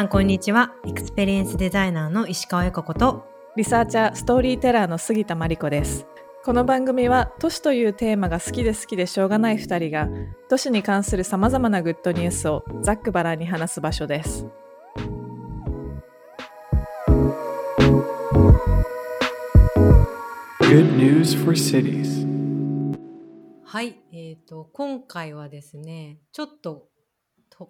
さんこんにちはエクスペリエンスデザイナーの石川由佳子とリサーチャーストーリーテラーの杉田真理子ですこの番組は都市というテーマが好きで好きでしょうがない2人が都市に関するさまざまなグッドニュースをざっくばらんに話す場所です。Good news for cities. はいえー、と今回はですねちょっとと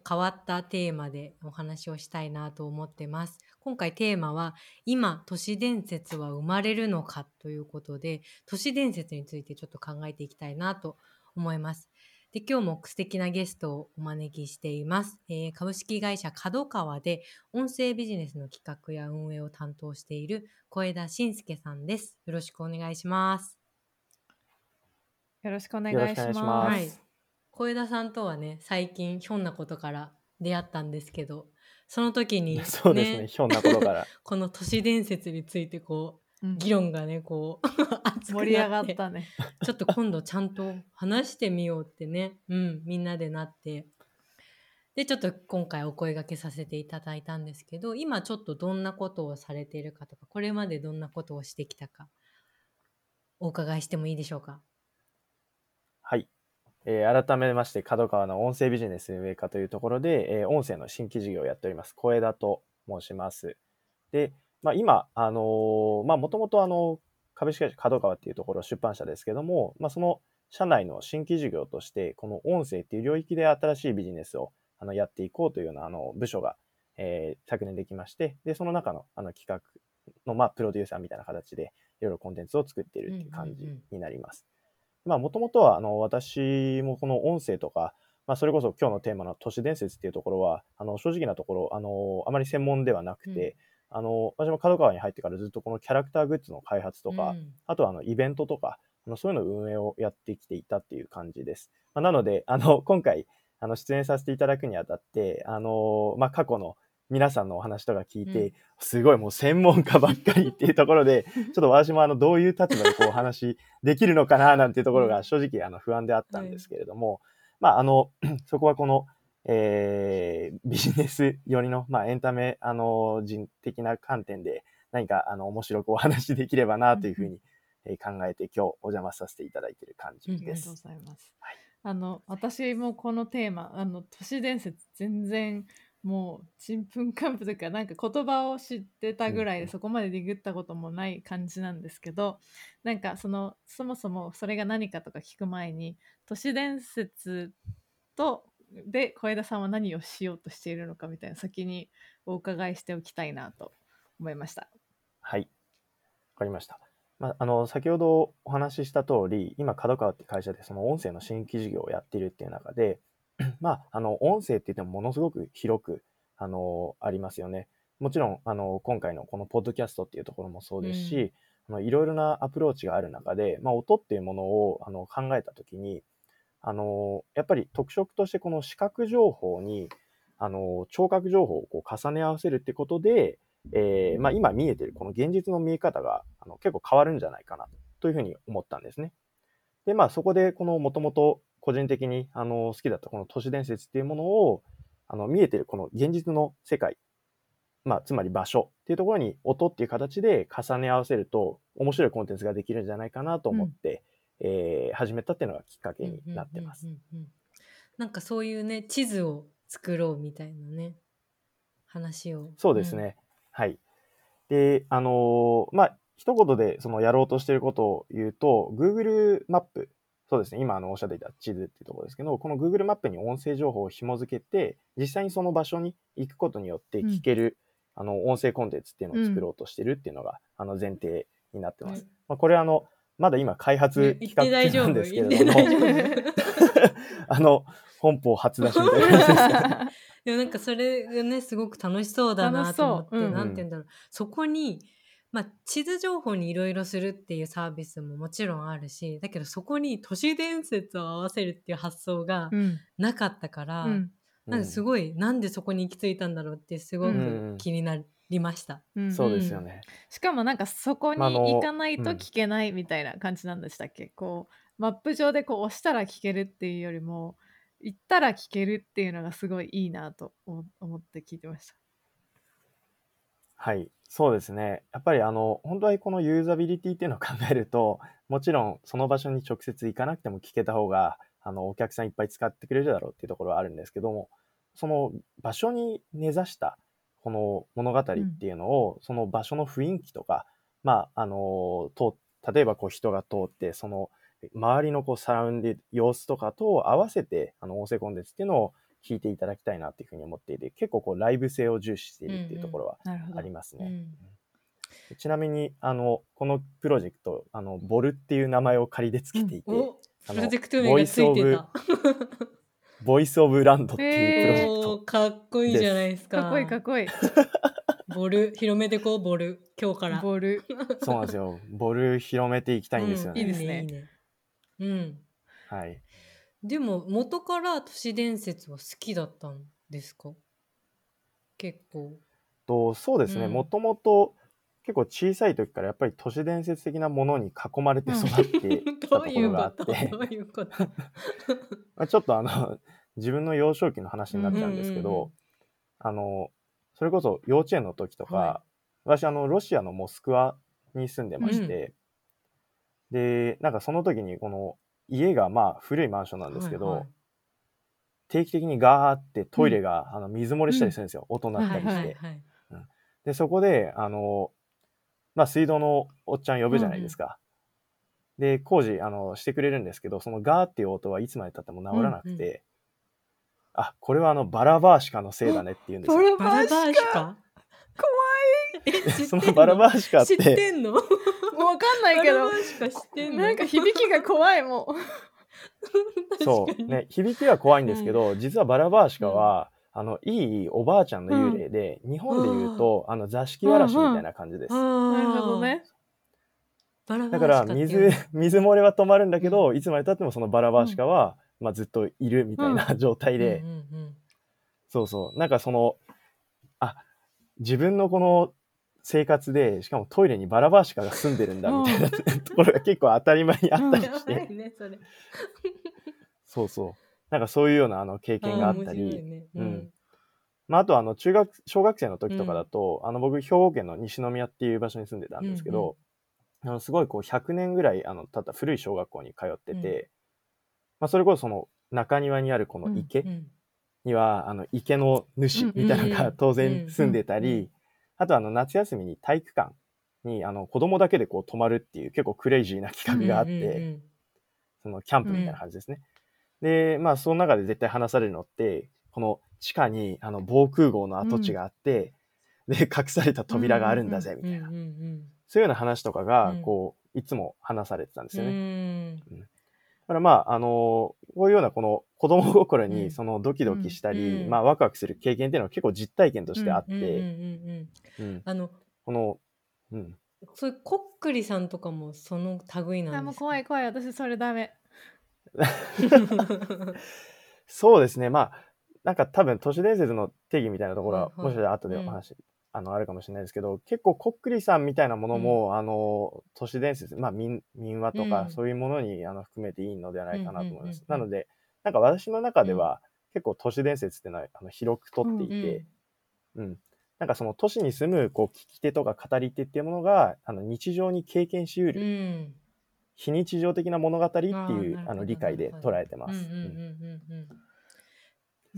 変わったテーマでお話をしたいなと思ってます。今回テーマは今都市伝説は生まれるのかということで都市伝説についてちょっと考えていきたいなと思います。で今日も素敵なゲストをお招きしています、えー株式会社角川で音声ビジネスの企画や運営を担当している小枝慎介さんです。よろしくお願いします。よろしくお願いしよろしくお願いしま。ます。はい。小枝さんとはね、最近ひょんなことから出会ったんですけど、その時に、そうですね、ひょんなことから。この都市伝説についてこう議論がね、こう、熱くな盛り上がったね。ちょっと今度ちゃんと話してみようってね、うん、みんなでなって。で、ちょっと今回お声掛けさせていただいたんですけど、今ちょっとどんなことをされているかとか、これまでどんなことをしてきたか、お伺いしてもいいでしょうか？はい。えー改めまして、角川の音声ビジネス運営課というところで、えー音声の新規事業をやっております、小枝と申します。で、まあ、今、あのーまあ、もともとあの、株式会社角川っていうところ出版社ですけども、まあ、その社内の新規事業として、この音声っていう領域で新しいビジネスをあのやっていこうというようなあの部署が、えー昨年できまして、で、その中のあの企画の、まあ、プロデューサーみたいな形で、いろいろコンテンツを作っているっていう感じうんうんになりまあ、もともとは、あの、私もこの音声とか、まあ、それこそ今日のテーマの都市伝説っていうところは、あの、正直なところ、あの、あまり専門ではなくて、あの、私も角川に入ってからずっとこのキャラクターグッズの開発とか、うんあとはあのイベントとか、あのそういうの運営をやってきていたっていう感じです。まあ、なので、あの、今回、あの、出演させていただくにあたって、あの、まあ、過去の皆さんのお話とか聞いて、うん。すごいもう専門家ばっかりっていうところで、ちょっと私もあの、どういう立場でこうお話できるのかななんていうところが正直あの不安であったんですけれども、まあ、あの、そこはこの、えービジネス寄りの、まあ、エンタメ、あの、人的な観点で何か、あの、面白くお話しできればなというふうに、えー考えて今日お邪魔させていただいている感じありがとうごです。ざいます。はい。あの私もこのテーマあの都市伝説全然もうちんぷんかんぷんというかなんか言葉を知ってたぐらいでそこまでディグったこともない感じなんですけどなんかそのそもそもそれが何かとか聞く前に都市伝説とで小枝さんは何をしようとしているのかみたいな先にお伺いしておきたいなと思いました。はい。わかりました。まあ、あの、先ほどお話しした通り、今、角川って会社でその音声の新規事業をやっているっていう中で、まあ、あの、音声って言ってもものすごく広く、あの、ありますよね。もちろん、あの、今回のこのポッドキャストっていうところもそうですし、うんあのいろいろなアプローチがある中で、まあ、音っていうものをあの考えたときに、あの、やっぱり特色としてこの視覚情報に、あの、聴覚情報をこう重ね合わせるってことで、えーまあ、今見えてるこの現実の見え方があの結構変わるんじゃないかなというふうに思ったんですね。で、まあそこでこのもともと個人的にあの好きだったこの都市伝説っていうものをあの見えてるこの現実の世界、まあつまり場所っていうところに音っていう形で重ね合わせると面白いコンテンツができるんじゃないかなと思って、えー始めたっていうのがきっかけになってます。うんうんうんうんなんかそういうね地図を作ろうみたいなね話をそうですね。はい。で、あのーまあ、一言でそのやろうとしていることを言うと、Google マップ、そうですね、今あのおっしゃっていた地図っていうところですけど、この Google マップに音声情報を紐付けて、実際にその場所に行くことによって聞ける、あの音声コンテンツっていうのを作ろうとしてるっていうのが、あの前提になってます。ねまあ、これあの、まだ今開発企画中な大丈夫。んですけれども、あの、本邦初出しみたいな感じです でもなんかそれがねすごく楽しそうだなと思って、うん。なんて言うんだろう。そこに、まあ、地図情報にいろいろするっていうサービスももちろんあるしだけどそこに都市伝説を合わせるっていう発想がうん。なかったから、うん。なんかすごい、なんでそこに行き着いたんだろうってすごうくん気になりました。うんそうですよね。しかもなんかそこに行かないと聞けないみたいな感じなんでしたっけ、こうマップ上でこう押したら聞けるっていうよりも行ったら聞けるっていうのがすごいいいなと思思って聞いてました。はい、そうですね。やっぱりあの、本当はこのユーザビリティっていうのを考えると、もちろんその場所に直接行かなくても聞けた方が、あの、お客さんいっぱい使ってくれるだろうっていうところはあるんですけども、その場所に根ざしたこの物語っていうのを、その場所の雰囲気とか、まあ、あの、と例えばこう人が通って、その周りのこうサラウンディ様子とかと合わせて、あの、音声コンテンツっていうのを聞いていただきたいなっていうふうに思っていて、結構こうライブ性を重視しているっていうところはありますね。うんちなみに、あの、このプロジェクト、あの、ボルっていう名前を仮でつけていて、おあのプロジェクト名がついてた。ボイスオブランドっていうプロジェクト。おーかっこいいじゃないですか。かっこいいかっこいい。ボル、広めてこう、ボル。今日から。ボール。そうなんですよ。ボル広めていきたいんですよね。うんいいですねいいね。うん。はい。でも、元から都市伝説は好きだったんですか？結構。とそうですね、うん。もともと結構小さい時からやっぱり都市伝説的なものに囲まれて育って きたどういところうこがあって、と？どういうこと？まあちょっとあの、自分の幼少期の話になっちゃうんですけど、うんうんうんあの、それこそ幼稚園の時とか、は私あの、ロシアのモスクワに住んでまして、で、なんかその時にこの家がまあ古いマンションなんですけど、はいはい。定期的にガーってトイレが、あの水漏れしたりするんですよ、音鳴ったりして、はいはいはいでそこであの、まあ、水道のおっちゃん呼ぶじゃないですか、で工事あのしてくれるんですけどそのガーっていう音はいつまでたっても治らなくて、うんうあこれはあのバラバーシカのせいだねって言うんですよ。バラバーシカ？え、知ってんそのバラバーシカっ知っててんの？わかんないけど。なんか響きが怖いもん。そう、ね、響きは怖いんですけど、実はバラバーシカは、あのいいおばあちゃんの幽霊で、日本で言うとあの座敷わらしみたいな感じです、なるほどね。だから水水漏れは止まるんだけど、いつまでたってもそのバラバーシカは、まあ、ずっといるみたいな状態で、うんうんうん。そうそう。なんかそのあ自分のこの生活でしかもトイレにバラバーシカが住んでるんだみたいな、ところが結構当たり前にあったりやして、ね、それ。そうそう。なんかそういうようなあの経験があったり、ね。うん。まあ、あとあの中学小学生の時とかだと、あの僕兵庫県の西宮っていう場所に住んでたんですけど、あのすごいこう100年ぐらいあの経った古い小学校に通ってて、うん。まあ、それこそその中庭にあるこの池うんには、あの池の主みたいなのうんが当然住んでたうんうんうり、あとあの夏休みに体育館にあの子供だけでこう泊まるっていう結構クレイジーな企画があって、うんうんうんそのキャンプみたいな感じですね。で、まあ、その中で絶対話されるのって、この地下にあの防空壕の跡地があって、で、隠された扉があるんだぜ、みたいな。うんうんそういうような話とかがうん、こう、いつも話されてたんですうんよね。うん。だからまあ、あのこういうようなこの子供心うん。にそのドキドキしたり、うん。まあワクワクする経験っていうのは結構実体験としてあって、うんうんうんうんうん。あのこの、うん、そういうこっくりさんとかもその類なんですか？あもう怖い怖い。私それダメ。そうですね、まあ、なんか多分都市伝説の定義みたいなところは、はいはい。もしかしたら後でお話、あのあるかもしれないですけど、結構こっくりさんみたいなものも、あの都市伝説、まあ民民話とか、うん。そういうものにあの含めていいのではないかなと思います。うんうんうんうん。なので、なんか私の中では、結構都市伝説っていうのはあの広くとっていうんて、うん。なんかその都市に住むこう聞き手とか語り手っていうものがあの日常に経験しううる、ん。非日常的な物語っていうあの理解で捉えてます。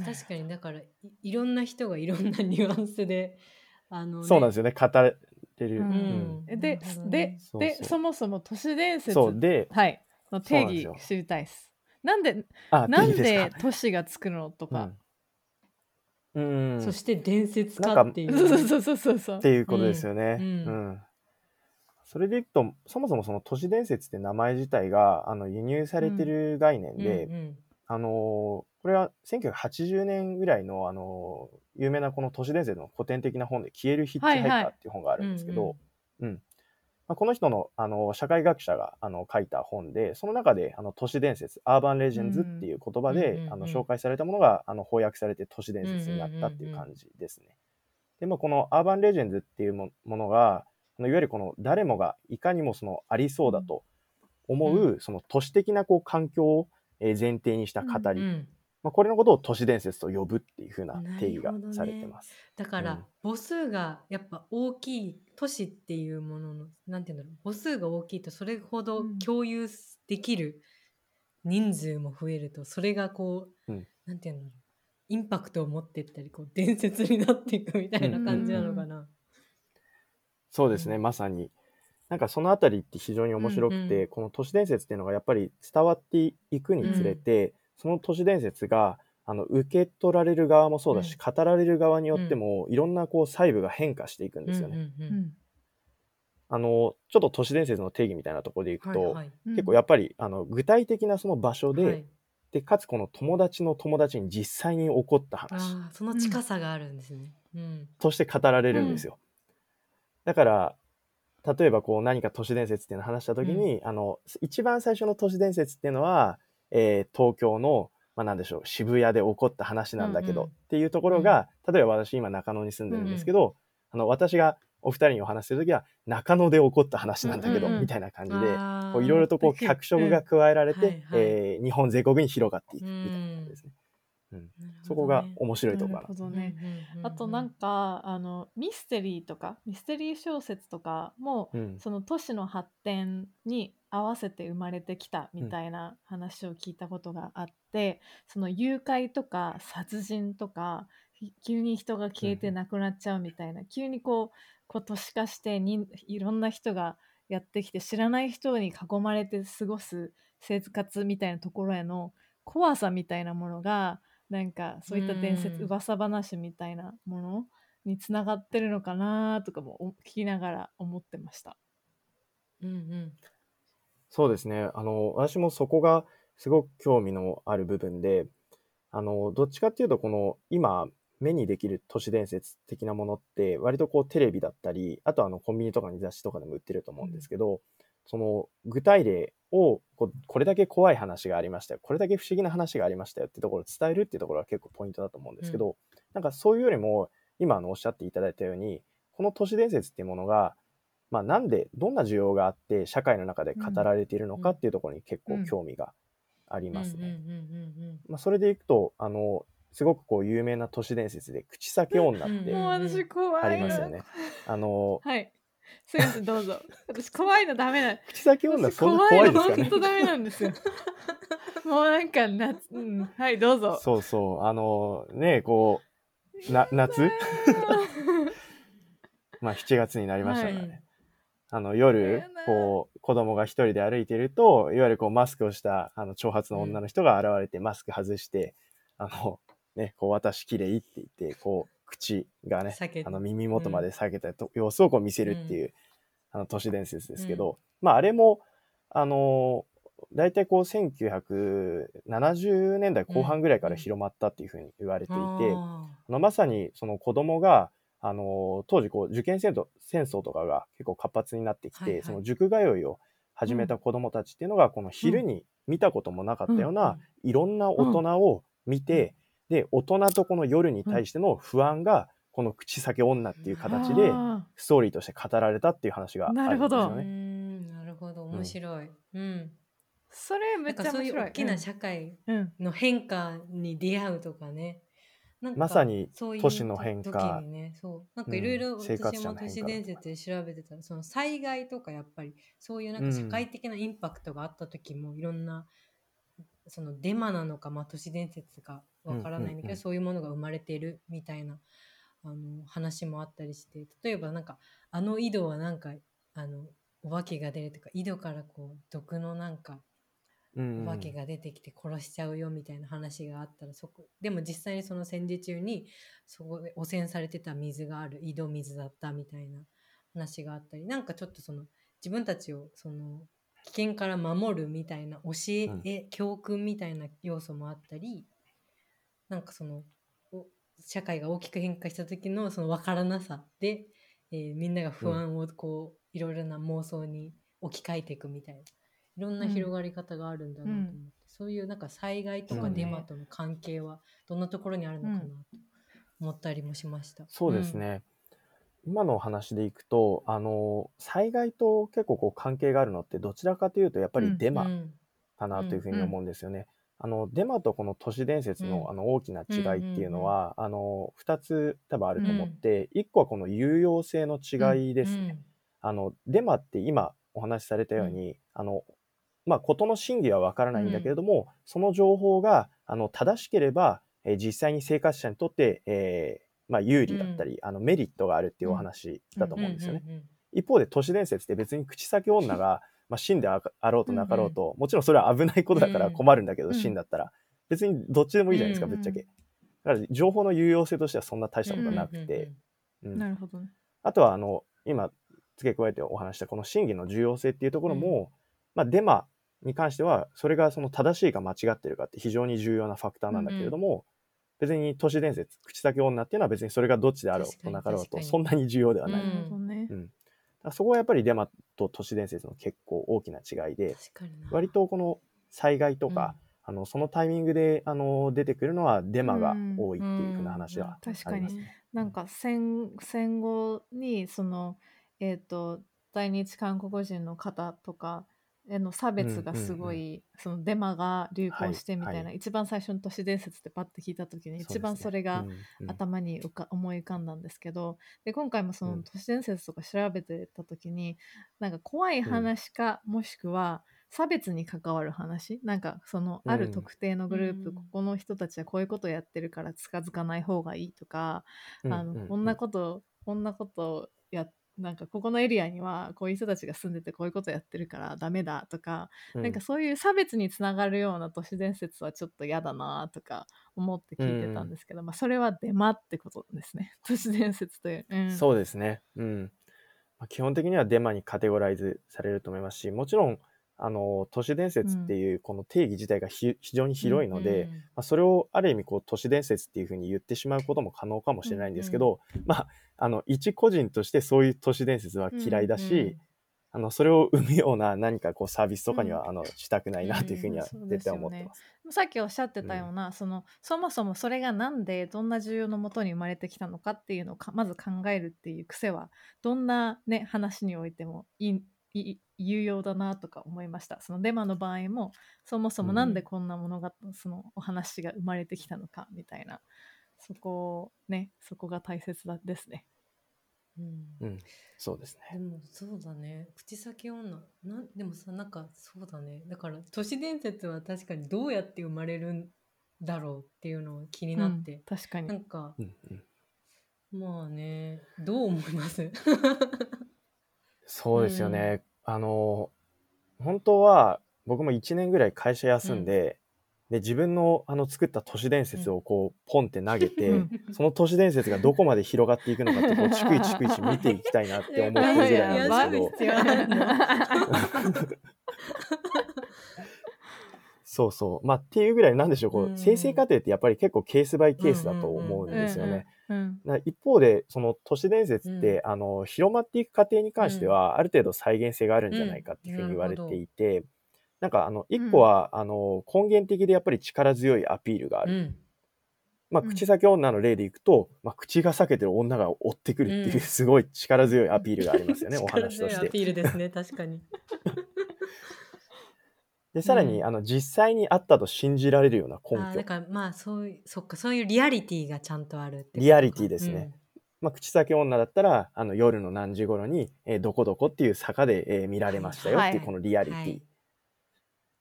確かにだからいいろんな人がいろんなニュアンスであの、ね、そうなんですよね。語れる、うん。うん。えででねそうそう。でそもそも都市伝説そう。ではい。の定義知りたいです。なんであなんでか都市がつくのとか。うん、うん。そして伝説かかっていう。そうそうそうそうそうっ。ていうことですよね。ううん。ん。それでいくとそもそもその都市伝説って名前自体があの輸入されてる概念で、うんうん。あのーこれは1980年ぐらいの、あのー有名なこの都市伝説の古典的な本で「消えるヒッチハイカー」っていう本があるんですけど、うんまあ、この人の、あの社会学者があの書いた本でその中であの都市伝説アーバンレジェンズっていう言葉で、うんうんうん。あの紹介されたものがあの翻訳されて都市伝説になったっていう感じですね。でまあこのアーバンレジェンズっていうもものがあのいわゆるこの誰もがいかにもそのありそうだと思う、その都市的なこう環境をえー前提にした語り、うんまあ、これのことを都市伝説と呼ぶっていう風な定義がされてます。だから、うん。母数がやっぱ大きい都市っていうもののなんていうんだろう母数が大きいとそれほどうん。共有できる人数も増えるとそれがこう、うん。なんていうんだろうインパクトを持ってったりこう伝説になっていくみたいな感じなのかな。そうですね、うん。まさに。なんかそのあたりって非常に面白くて、うんうん。この都市伝説っていうのがやっぱり伝わっていくにつれて、その都市伝説があの受け取られる側もそうだし、語られる側によっても、いろんなこう細部が変化していくんですよね。うんううん。ん。あのちょっと都市伝説の定義みたいなところでいくと、はいはい。結構やっぱりあの具体的なその場所で、はい。でかつこの友達の友達に実際に起こった話。その近さがあるんですね。うん。として語られるんですよ。だから例えばこう何か都市伝説っていうのを話した時に、あの一番最初の都市伝説っていうのは、えー東京の、まあ、なんでしょう渋谷で起こった話なんだけど、うんうん。っていうところが、例えば私今中野に住んでるんですけど、あの私がお二人にお話しする時は中野で起こった話なんだけど、うんうん。うんみたいな感じで。いろいろとこう脚色が加えられて、うん。はいはい。えー日本全国に広がっていくみたいな感じですね。なるほどね。そこが面白いところかな。なるほどね。うんうんうんうん。あとなんかあのミステリーとかミステリー小説とかも、うん。その都市の発展に合わせて生まれてきたみたいな話を聞いたことがあって、その誘拐とか殺人とかひ急に人が消えて亡くなっちゃうみたいな、急にこうこう都市化してにいろんな人がやってきて知らない人に囲まれて過ごす生活みたいなところへの怖さみたいなものがなんかそういった伝説うん。噂話みたいなものにつながってるのかなとかもお聞きながら思ってました。うんうんそうですね。あの、私もそこがすごく興味のある部分で、あの、どっちかっていうと、この今、目にできる都市伝説的なものって、割とこうテレビだったり、あとあのコンビニとかに雑誌とかでも売ってると思うんですけど、その具体例をこうこれだけ怖い話がありましたよ、これだけ不思議な話がありましたよってところを伝えるっていうところが結構ポイントだと思うんですけど、なんかそういうよりも、今あのおっしゃっていただいたように、この都市伝説っていうものが、まあ、なんでどんな需要があって社会の中で語られているのかっていうところに結構興味がありますね。まあ、それでいくとあのすごくこう有名な都市伝説で口裂け女っうんてありますよね。あのはい。すいませんどうぞ。私怖いのダメな。口裂け女私そんな怖いですかねの本当ダメなんですよ。もうなんか夏、うん、はいどうぞ。そうそうあのねこうな夏？まあ7月になりましたからね。はいあの夜こう子供が一人で歩いているといわゆるこうマスクをしたあの長髪の女の人が現れてマスク外して、あのねこう私綺麗って言ってこう口がねあの耳元まで下げたと様子をこう見せるっていう、あの都市伝説ですけど、まああれもあの大体こう1970年代後半ぐらいから広まったっていうふうに言われていて、ああのまさにその子供があの当時こう受験戦争戦争とかが結構活発になってきて、はいはい。その塾通いを始めた子供たちっていうのが、この昼に見たこともなかったような、いろんな大人を見て、で大人とこの夜に対しての不安が、この口先女っていう形であストーリーとして語られたっていう話があるんですよなるほど。ーうね。んなるほど。面白い。うん。ーそれめっちなんかそういうゃ面白い。大きな社会うんうん。の変化に出会うとかね。なんかまさにそういう都市の変化時にね、そう。なんかいろいろうん生活私も都市伝説で調べてたら、その災害とかやっぱりそういうなんか社会的なインパクトがあった時もいろんなそのデマなのか、まあ、都市伝説かわからないんだけど、うんうんうん。そういうものが生まれているみたいなあの話もあったりして例えばなんかあの井戸はなんかあのお化けが出るとか井戸からこう毒のなんかうんお化けが出てきて殺しちゃうよみたいな話があったらそこでも実際にその戦時中にそこで汚染されてた水がある井戸水だったみたいな話があったりなんかちょっとその自分たちをその危険から守るみたいな教え、教訓みたいな要素もあったりなんかそのお社会が大きく変化した時のその分からなさで、えーみんなが不安をこう、いろいろな妄想に置き換えていくみたいないろんな広がり方があるんだなと思って、うん。そういうなんか災害とかデマとの関係はどんなところにあるのかなと思ったりもしました。そうですね。今のお話でいくと、あの、災害と結構こう関係があるのって、どちらかというと、やっぱりデマうん。かなというふうに思うんですよね。あのデマとこの都市伝説の,、うん。あの大きな違いっていうのは、あの2つ多分あると思って、1個はこの有用性の違いですね。あのデマって今お話しされたように、あのまあ、事の真偽は分からないんだけれども、その情報があの正しければ、えー実際に生活者にとって、えーまあ、有利だったり、あのメリットがあるっていうお話だと思うんですよね。一方で都市伝説って別に口先女が、まあ、真でああろうとなかろうと、もちろんそれは危ないことだから困るんだけど、うん真だったら別にどっちでもいいじゃないですか、うんぶっちゃけ。だから情報の有用性としてはそんな大したことはなくて、うんなるほどね。あとはあの今付け加えてお話したこの真偽の重要性っていうところも、まあ、デマに関してはそれがその正しいか間違ってるかって非常に重要なファクターなんだけれども、別に都市伝説口先女っていうのは別にそれがどっちであろうとなかろう確かに。とそんなに重要ではない、うん。そこはやっぱりデマと都市伝説の結構大きな違いで割とこの災害とか、あのそのタイミングであの出てくるのはデマが多いっていうふうな話はあり確かに。ます。ね。なんか戦戦後にそのえっ、と在日韓国人の方とかへの差別がすごい、そのデマが流行してみたいな、はい。はい一番最初の都市伝説ってパッて聞いた時に一番それがうんうん。頭に浮か思い浮かんだんですけどで今回もそうのん。都市伝説とか調べてた時に、なんか怖い話か、もしくは差別に関わる話？なんかそのあるうん特定のグループ、うん。ここの人たちはこういうことやってるから近づかない方がいいとか、あのうんうん。こんなことこんなことやなんかここのエリアにはこういう人たちが住んでてこういうことやってるからダメだとか、うんなんかそういう差別につながるような都市伝説はちょっと嫌だなとか思って聞いてたんですけど、まあ、それはデマってことですね 都市伝説という、うん、そうですね。うん。まあ基本的にはデマにカテゴライズされると思いますし、もちろん、あの、都市伝説っていうこの定義自体がひ非常に広いので、まあ、それをある意味こう都市伝説っていうふうに言ってしまうことも可能かもしれないんですけど、まあ、あの、一個人としてそういう都市伝説は嫌いだし、あの、それを生むような何かこうサービスとかには、あの、したくないなというふうには絶対思ってます。さっきおっしゃってたような、そのそもそもそれがなんでどんな需要のもとに生まれてきたのかっていうのをかまず考えるっていう癖はどんな、ね、話においてもいいいい有用だなとか思いました。そのデマの場合もそもそもなんでこんなものが、そのお話が生まれてきたのかみたいな。そこをねそこが大切だですね。うん。うん、そうですね。でもそうだね。口先女。なんでもさなんかそうだね。だから都市伝説は確かにどうやって生まれるんだろうっていうのが気になって。うん、確かに。なんかうんうん。まあね。どう思います？そうですよね。あの、本当は僕も1年ぐらい会社休んで、で自分のあの作った都市伝説をこうポンって投げて、うん。その都市伝説がどこまで広がっていくのかってこう逐一逐一見ていきたいなって思ってるぐらいなんですけど。そうそうまあっていうぐらいなんでしょう。こう、うん。生成過程ってやっぱり結構ケースバイケースだと思うんですよね。うん。な一方でその都市伝説って、あの広まっていく過程に関しては、ある程度再現性があるんじゃないかっていうふうに言われていて、なんかあの一個は、あの根源的でやっぱり力強いアピールがある。うんまあ、うん。口先女の例でいくと、まあ、口が裂けてる女が追ってくるっていううん。すごい力強いアピールがありますよね、お話とし力強いアて。ピールですね確かにでさらに、うんあの実際にあったと信じられるような根拠。あーだからまあそういうそっかそういうリアリティがちゃんとあるってことか。リアリティですね、まあ、口先女だったらあの夜の何時頃に、えーどこどこっていう坂で、えー見られましたよっていうはいこのリアリティ、はい。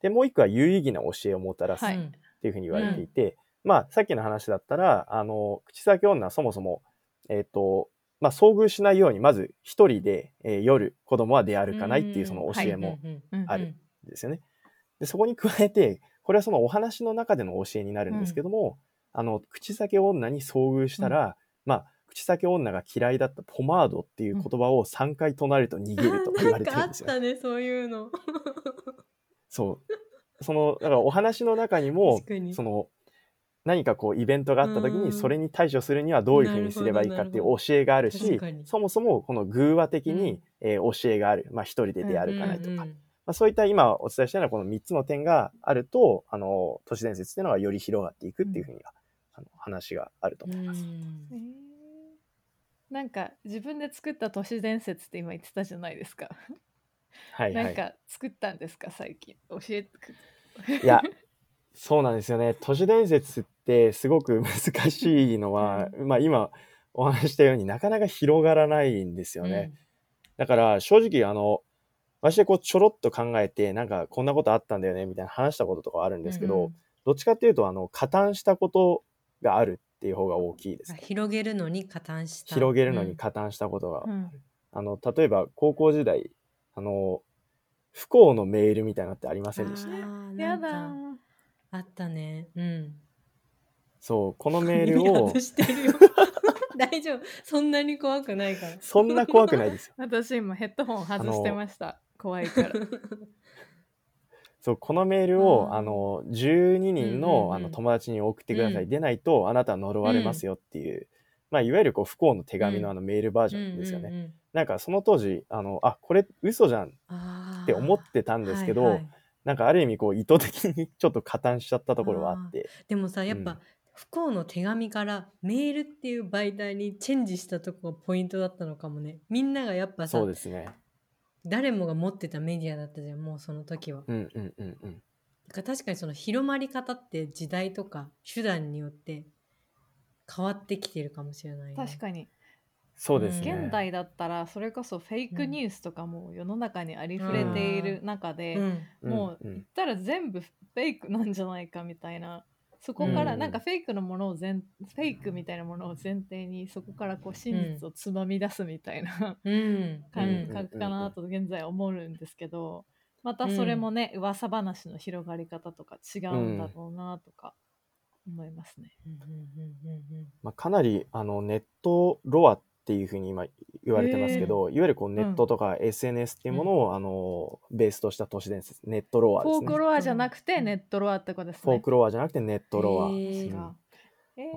でもう一個は有意義な教えをもたらすっはい。ていうふうに言われていて、まあさっきの話だったらあの口先女はそもそもえっ、とまあ遭遇しないようにまず一人で、えー夜子供は出歩かないっていうその教えもうんうんうん。あるんですよね。でそこに加えてこれはそのお話の中での教えになるんですけども、あの口先女に遭遇したら、まあ口先女が嫌いだったポマードっていう言葉を3回唱えると逃げると言われてるんですよ。なんかあったねそういうの。そう。その、だからお話の中にもに、その、何かこうイベントがあった時うん。にそれに対処するにはどういうふうにすればいいかっていう教えがあるしそもそもこの偶話的に、うん。えー教えがある、まあ、一人で出歩かないとか、うんうんまあ、そういった今お伝えしたようなこの3つの点があるとあの都市伝説っていうのがより広がっていくっていうふうには、あの話があると思います。なんか自分で作った都市伝説って今言ってたじゃないですか。はいはい、なんか作ったんですか最近？教えてくいやそうなんですよね。都市伝説ってすごく難しいのは、まあ今お話ししたようになかなか広がらないんですよね。だから正直あの、私でこうちょろっと考えて、なんかこんなことあったんだよねみたいな話したこととかあるんですけど、うんうんどっちかっていうとあの、加担したことがあるっていう方が大きいですあ。広げるのに加担した。広げるのうんに加担したことが。うんあの、例えば高校時代、あの、不幸のメールみたいなのってありませんでした？やだあったね。うん。そう、このメール耳を 外、してるよ 大丈夫。そんなに怖くないから。そんな怖くないですよ。私今ヘッドホン外してました怖いから。そう、このメールを、あの、12人うんうんの,、うん。あの友達に送ってください。うん。でないと、あなたは呪われますよっていう、まあ、いわゆるこう不幸の手紙うん。のあのメールバージョンですよね。うんうんうんなんかその当時、あの、あ、これ嘘じゃんって思ってたんですけど、はいはい。なんかある意味こう意図的にちょっと加担しちゃったところがあって、でもさやっぱ、うん。不幸の手紙からメールっていう媒体にチェンジしたとこがポイントだったのかもね。みんながやっぱさそうですね。誰もが持ってたメディアだったじゃんもうその時は。うんうんうんうん。だから確かにその広まり方って時代とか手段によって変わってきてるかもしれない、ね、確かにそうですね。現代だったらそれこそフェイクニュースとかも世の中にありふれている中で、うんもう言ったら全部フェイクなんじゃないかみたいなそこからうん。なんかフェイクのものを前フェイクみたいなものを前提にそこからこう真実をつまみ出すみたいなうん。感うん覚かなと現在思うんですけどまたそれもね噂話の広がり方とか違うんだろうなとか思いますね。うん。うん。うん。うん。まあ、かなりあのネットロアっていうふうに今言われてますけど、いわゆるこうネットとか SNS っていうものを、あのベースとした都市伝説ネットロアですね。フォークロアじゃなくてネットロアってことですね。フォークロアじゃなくてネットロア、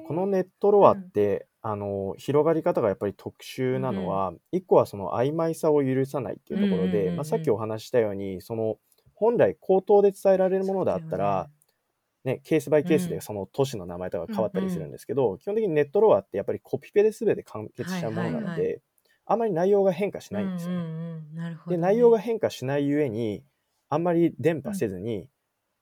このネットロアって、あの広がり方がやっぱり特殊なのは、一個はその曖昧さを許さないっていうところで、まあ、さっきお話ししたようにその本来口頭で伝えられるものだったら、ね、ケースバイケースうん。でその都市の名前とか変わったりするんですけど、基本的にネットロアってやっぱりコピペで全て完結しちゃうものなので、はいはいはあんまり内容が変化しないんですよね。うんうんうん。なるほどでね、内容が変化しないゆえにあんまり伝播せずに、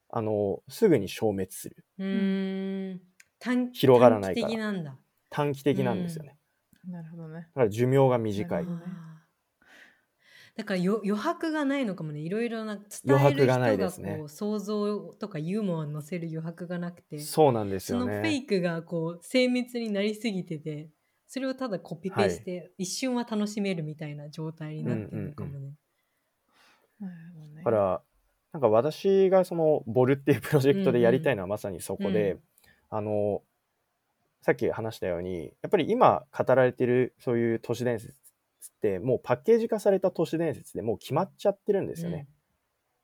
あのすぐに消滅する。うーん。短広がらないから。短期的なんだ。短期的なんですよね、なるほどね。だから寿命が短い。ねだからよ余白がないのかもね。いろいろな伝える余白がない人がですね。こう想像とかユーモアを乗せる余白がなくて。そうなんですよそのフェねイクがこう精密になりすぎててそれをただコピペして、一瞬は楽しめるみたいな状態になってるのかもね。だからなんか私がそのボルっていうプロジェクトでやりたいのはまさにそこで、うん。あのさっき話したようにやっぱり今語られてるそういう都市伝説ってもうパッケージ化された都市伝説でもう決まっちゃってるんですよね、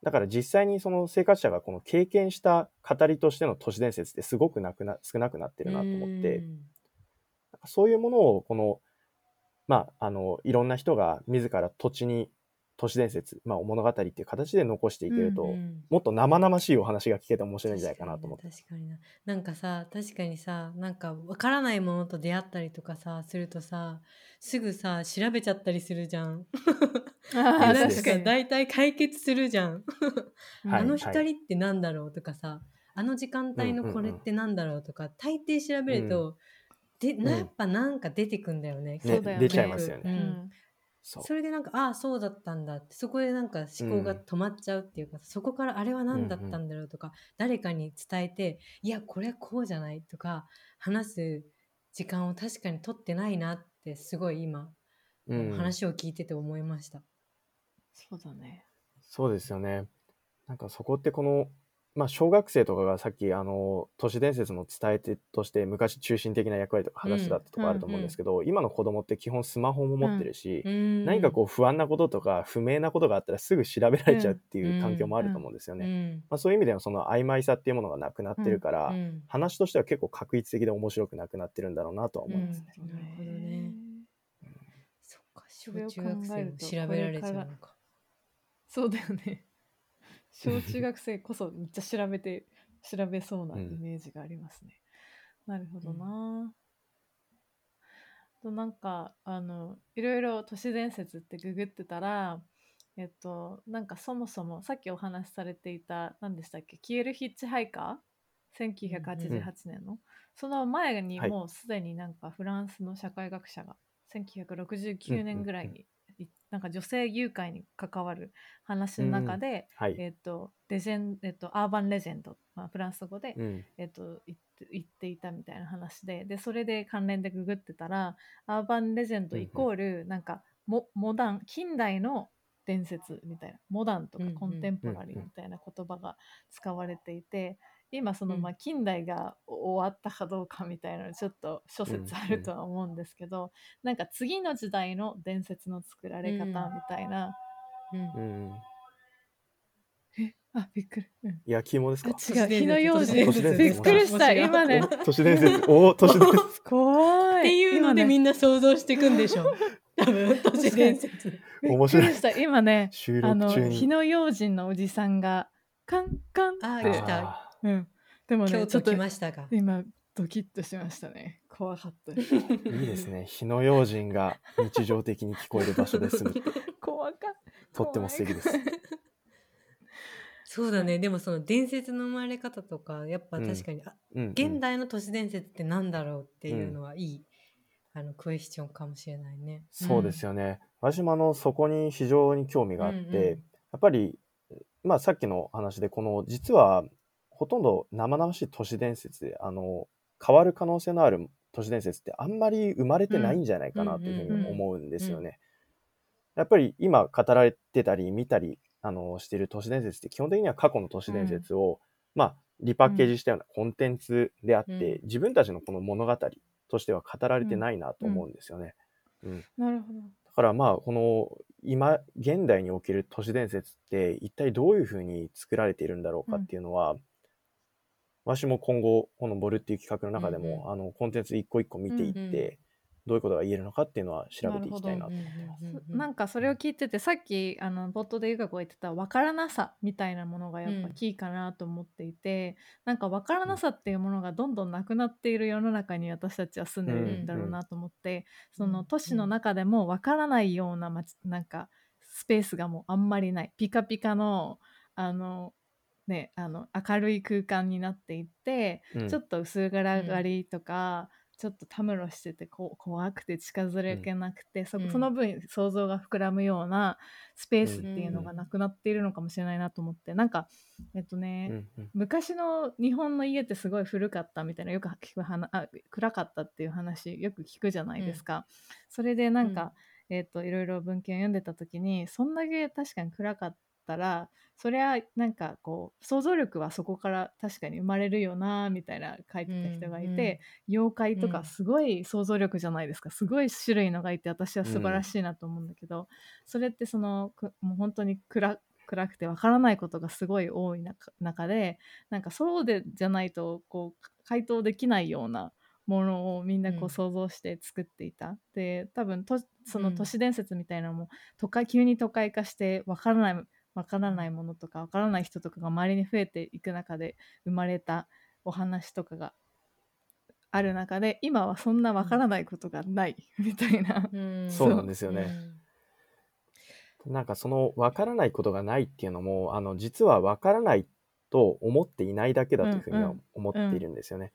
だから実際にその生活者がこの経験した語りとしての都市伝説ってすごくなくな少なくなってるなと思って、うん。そういうものをこのまああのいろんな人が自ら土地に都市伝説、まあ、物語っていう形で残していけると、うんもっと生々しいお話が聞けて面白いんじゃないかなと思って。確かになななんかさ確かにさなんかわからないものと出会ったりとかさするとさすぐさ調べちゃったりするじゃん。なんか確かに。大体解決するじゃん。はいあの光ってなんだろうとかさ、あの時間帯のこれってなんだろうとか、大抵調べると、でなやっぱなんか出てくんだよね。そうだよね出ちゃいますよね。うんうんそれでなんかああそうだったんだってそこでなんか思考が止まっちゃうっていうか、そこからあれは何だったんだろうとか、誰かに伝えていやこれこうじゃないとか話す時間を確かに取ってないなってすごい今、うん話を聞いてて思いました。そうだね。そうですよね。なんかそこってこの、まあ、小学生とかがさっきあの都市伝説の伝え手として昔中心的な役割とか話だったとかあると思うんですけど、今の子供って基本スマホも持ってるし、何何かこう不安なこととか不明なことがあったらすぐ調べられちゃうっていう環境もあると思うんですよね。うんまあ、そういう意味でのその曖昧さっていうものがなくなってるから、うん話としては結構確率的で面白くなくなってるんだろうなとは思いますね。うんなるほどね。そっか小中学生も調べられちゃうのか。そうだよね。小中学生こそめっちゃ調べて調べそうなイメージがありますね。なるほどな。となんかあのいろいろ都市伝説ってググってたらえっとなんかそもそもさっきお話しされていた何でしたっけ消えるヒッチハイカ1988年の、その前にはい。もうすでになんかフランスの社会学者が1969年ぐらいに、いなんか女性誘拐に関わる話の中で、はい。えっとレジェンえっとアーバンレジェンド、まあ、フランス語で、うん。えっと、言って言っていたみたいな話ででそれで関連でググってたらアーバンレジェンドイコールなんかモモダン近代の伝説みたいなモダンとかコンテンポラリーみたいな言葉が使われていて今そのうん。まあ近代が終わったかどうかみたいなのちょっと諸説あるとは思うんですけどなんか次の時代の伝説の作られ方みたいな、うん。うん。え？あびっくり、うん。焼き芋ですか？あ違う。火の用心びっくりした今ね。お都市伝説。お都市伝説。怖い。っていうのでみんんな想像していくんでしょ？多分都市伝説。面白いびっくりした。今ね収あの。火の用心のおじさんがカンカンってあ来た。あうん。でもね京都ちょっと来ましたが今ドキッとしましたね。怖かった。いいですね。火の用心が日常的に聞こえる場所でする。怖かった。とっても素敵です。そうだね。でもその伝説の生まれ方とかやっぱ確かに、あうんうん。現代の都市伝説ってなんだろうっていうのはいい、あのクエスチョンかもしれないね。そうですよね。私もあのそこに非常に興味があって、うんうん。やっぱり、まあ、さっきの話でこの実はほとんど生々しい都市伝説であの変わる可能性のある都市伝説ってあんまり生まれてないん。じゃないかなというふうに思うんですよね。やっぱり今語られてたり見たりあのしている都市伝説って基本的には過去の都市伝説を、まあリパッケージしたようなコンテンツであって、うん。自分たちのこの物語としては語られてないなと思うんですよね。うん。なるほど。だからまあこの今現代における都市伝説って一体どういうふうに作られているんだろうかっていうのは、私も今後このボルっていう企画の中でも、うんうん。あのコンテンツ一個一個見ていって、うんうん。どういうことが言えるのかっていうのは調べていきたいなとうん思ってます。うんうんうん。なんかそれを聞いててさっきあの冒頭でゆか子が言ってた分からなさみたいなものがやっぱうん。キーかなと思っていて、なんか分からなさっていうものがどんどんなくなっている世の中に私たちは住んでるんだろうなと思って、その都市の中でも分からないような街なんかスペースがもうあんまりない。ピカピカのあのねあの明るい空間になっていって、うん。ちょっと薄暗がりとか、ちょっとたむろしててこう怖くて近づけなくて、そうん。その分想像が膨らむようなスペースっていうのがなくなっているのかもしれないなと思ってなんかえっとね、うんうん。昔の日本の家ってすごい古かったみたいなよく聞く話あ暗かったっていう話よく聞くじゃないですか。それでなんか、えっといろいろ文献を読んでた時にそんだけ確かに暗かったらそりゃなんかこう想像力はそこから確かに生まれるよなみたいな書いてた人がいて、妖怪とうん。かすごい想像力じゃないですか、すごい種類のがいて私は素晴らしいなと思うんだけど、それってそのくもう本当に暗暗くてわからないことがすごい多い中中でなんかそうでじゃないとこう回答できないようなものをみんなこうん。う想像して作っていた。で多分とそのうん。都市伝説みたいなのも都会急に都会化してわからないわからないものとかわからない人とかが周りに増えていく中で生まれたお話とかがある中で今はそんなわからないことがない みたいな。うん。そうなんですよね。う。ん。なんかその分からないことがないっていうのもあの実は分からないと思っていないだけだというふうにはうん。うん思っているんですよね。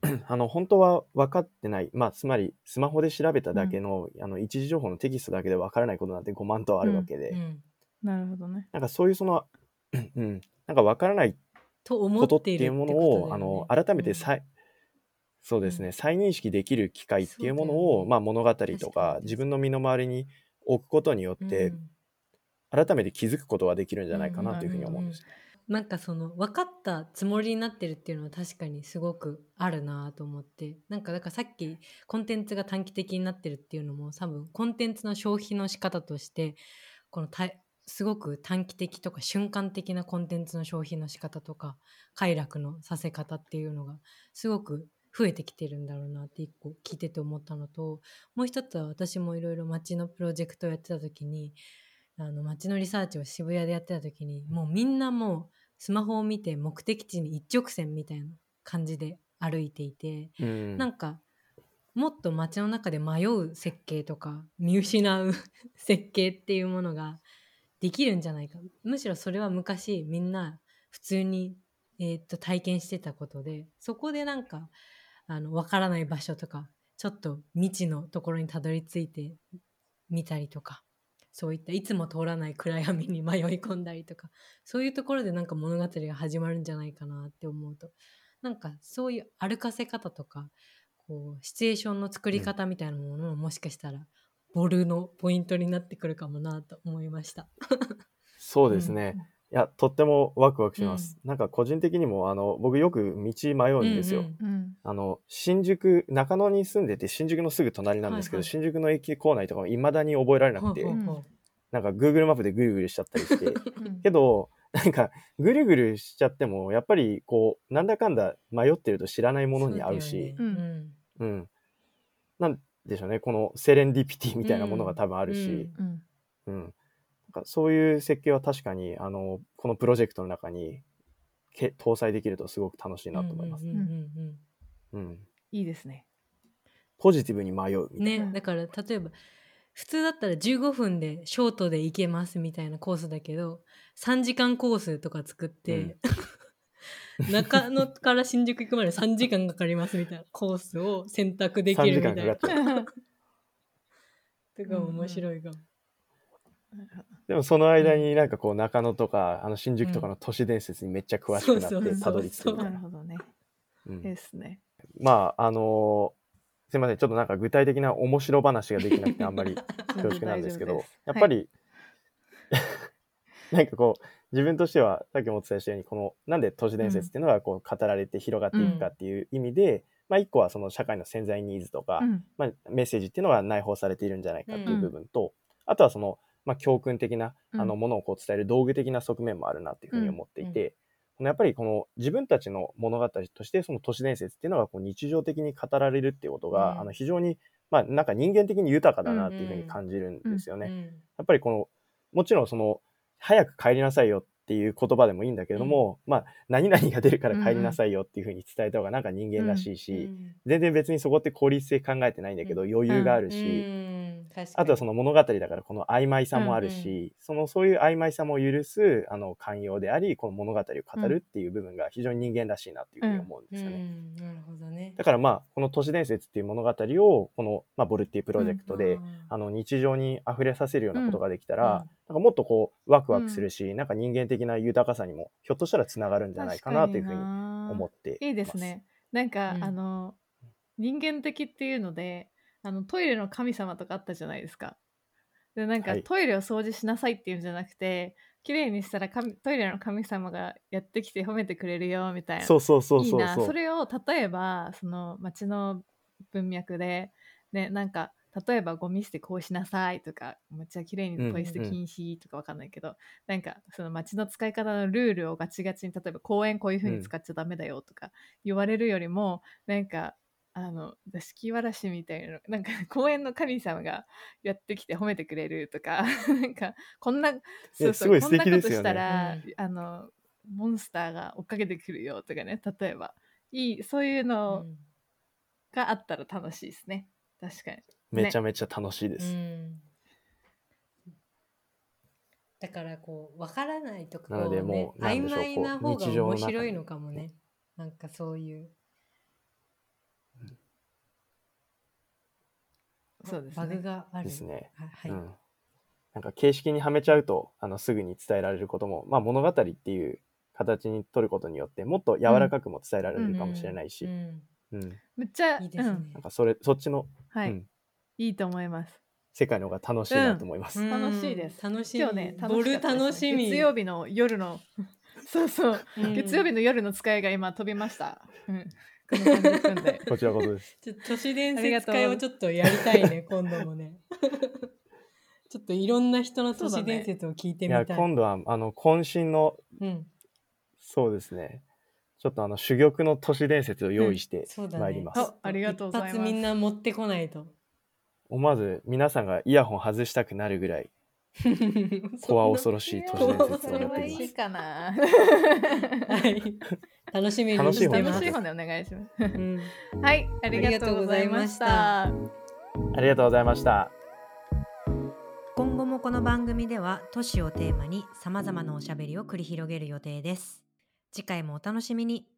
あの本当は分かってない、まあ、つまりスマホで調べただけの,、あの一時情報のテキストだけで分からないことなんて5万とあるわけで、うんなるほどね。なんかそういうその、うん、なんか分からないと思ことってていうものを、ねあの改めて再、そうですね、再認識できる機会っていうものを、ね。まあ、物語と確か自分の身の回りに置くことによって、うん。改めて気づくことができるんじゃないかなというふうに思うんです。なんかその分かったつもりになってるっていうのは確かにすごくあるなと思って。なんかだからさっきコンテンツが短期的になってるっていうのも多分コンテンツの消費の仕方としてこのたすごく短期的とか瞬間的なコンテンツの消費の仕方とか快楽のさせ方っていうのがすごく増えてきてるんだろうなって一個聞いてて思ったのともう一つは私もいろいろ街のプロジェクトをやってた時にあの街のリサーチを渋谷でやってた時にもうみんなもうスマホを見て目的地に一直線みたいな感じで歩いていて、うん。なんかもっと街の中で迷う設計とか見失う 設計っていうものができるんじゃないか。むしろそれは昔みんな普通にえーっと体験してたことでそこでなんかあの分からない場所とかちょっと未知のところにたどり着いてみたりとかそういったいつも通らない暗闇に 迷い込んだりとかそういうところでなんか物語が始まるんじゃないかなって思うと。なんかそういう歩かせ方とかこうシチュエーションの作り方みたいなものももしかしたらボルのポイントになってくるかもなと思いました。そうですね。いや、とってもワクワクします。なんか個人的にも、あの、僕よく道迷うんですよ。うんうんあの、新宿、中野に住んでて、新宿のすぐ隣なんですけど、はいはい新宿の駅構内とかも未だに覚えられなくて、ほうほうほなんか Google マップでぐるぐるしちゃったりして、うんけど、なんか、ぐるぐるしちゃっても、やっぱり、こう、なんだかんだ迷ってると知らないものに合うし、そうだよねうん。なんでしょうね、このセレンディピティみたいなものが多分あるし、うんうん。なんかそういう設計は確かに、あの、このプロジェクトの中にけ搭載できるとすごく楽しいなと思います。うんうんうんうん。いいですね。ポジティブに迷うみたいな。ね、だから例えば普通だったら15分でショートで行けますみたいなコースだけど3時間コースとか作って、中野から新宿行くまで3時間かかりますみたいなコースを選択でき3るみたいな。とかも面白いかも。でもその間になんかこう中野とか、あの新宿とかの都市伝説にめっちゃ詳しくなってたどり着くたいな。なるほどね。うんですね。まあ、あのーすいません。ちょっとなんか具体的な面白話ができなくてあんまり恐縮なんですけど やっぱり、なんかこう、自分としては、さっきもお伝えしたように、この、なんで都市伝説っていうのがこう語られて広がっていくかっていう意味で、まあ一個はその社会の潜在ニーズとか、うん。まあメッセージっていうのが内包されているんじゃないかっていう部分と、あとはその、まあ教訓的な、あのうん。ものをこう伝える道具的な側面もあるなっていうふうに思っていて、このやっぱりこの自分たちの物語としてその都市伝説っていうのがこう日常的に語られるっていうことが、うん。あの非常にまあなんか人間的に豊かだなっていうふうに感じるんですよね。うん。やっぱりこのもちろんその早く帰りなさいよっていう言葉でもいいんだけれども、まあ何々が出るから帰りなさいよっていうふうに伝えた方がなんか人間らしいし、うん全然別にそこって効率性考えてないんだけど余裕があるし、あとはその物語だからこの曖昧さもあるし、そのそういう曖昧さも許すあの寛容でありこの物語を語るっていう部分が非常に人間らしいなっていうふうに思うんですよね。うんなるほどね。だからまあこの都市伝説っていう物語をこの、まあ、ボルっていうプロジェクトで、うんあの日常に溢れさせるようなことができたら、うん。なんかもっとこうワクワクするし、なんか人間的な豊かさにもひょっとしたらつながるんじゃないかなというふうに思思っていいですね。なんか、うん。あの人間的っていうのであのトイレの神様とかあったじゃないですか。でなんか、はい。トイレを掃除しなさいっていうんじゃなくて綺麗にしたら神トイレの神様がやってきて褒めてくれるよみたいな。そうそうそういいなそう。そうそれを例えばその町の文脈でねなんか例えばゴミ捨てこうしなさいとかめっちゃ綺麗にポイ捨て禁止とかわかんないけど、なんかその町の使い方のルールをガチガチに例えば公園こういう風に使っちゃダメだよとか言われるよりも、なんかあの座敷わらしみたいなのなんか公園の神様がやってきて褒めてくれるとか なんかこんなそうすごいこんなこと素敵ですよね。したら、うん。あのモンスターが追っかけてくるよとかね例えば。いいそういううのん。があったら楽しいですね。確かに。めちゃめちゃ楽しいです。うん。だからこう分からないとかなのでこうねもう曖昧な方が面白いのかもね。なんかそういうそうですね。バグがある。ですねははい、うん、なんか形式にはめちゃうとあのすぐに伝えられることも、まあ、物語っていう形に取ることによってもっと柔らかくも伝えられるかもしれないし、ううん。ん。めっちゃいいですね。うん。なんかそれそっちの、はい、うん、いいと思います。世界の方が楽しいなと思います。うん。楽しいです。楽しみ。今日ね。ボル楽しみ。月曜日の夜の そうそう、うん。月曜日の夜の使いが今飛びました、うん、この30分で。こちらこそです。ちょっと都市伝説会をちょっとやりたいね 今度もね。ちょっといろんな人の都市伝説を聞いていみたい。や今度はあの渾身のうん。そうですね。ちょっとあの珠玉の都市伝説を用意してまいります。あありがとうございます。一発みんな持ってこないと。思わず皆さんがイヤホン外したくなるぐらい 怖恐ろしい都市伝説を持ってきます。はいい。かな。はい。楽しみにして楽ます楽しい方でお願いします。うん。はいありがとうございました。ありがとうございました。今後もこの番組では都市をテーマにさまざまなおしゃべりを繰り広げる予定です。次回もお楽しみに。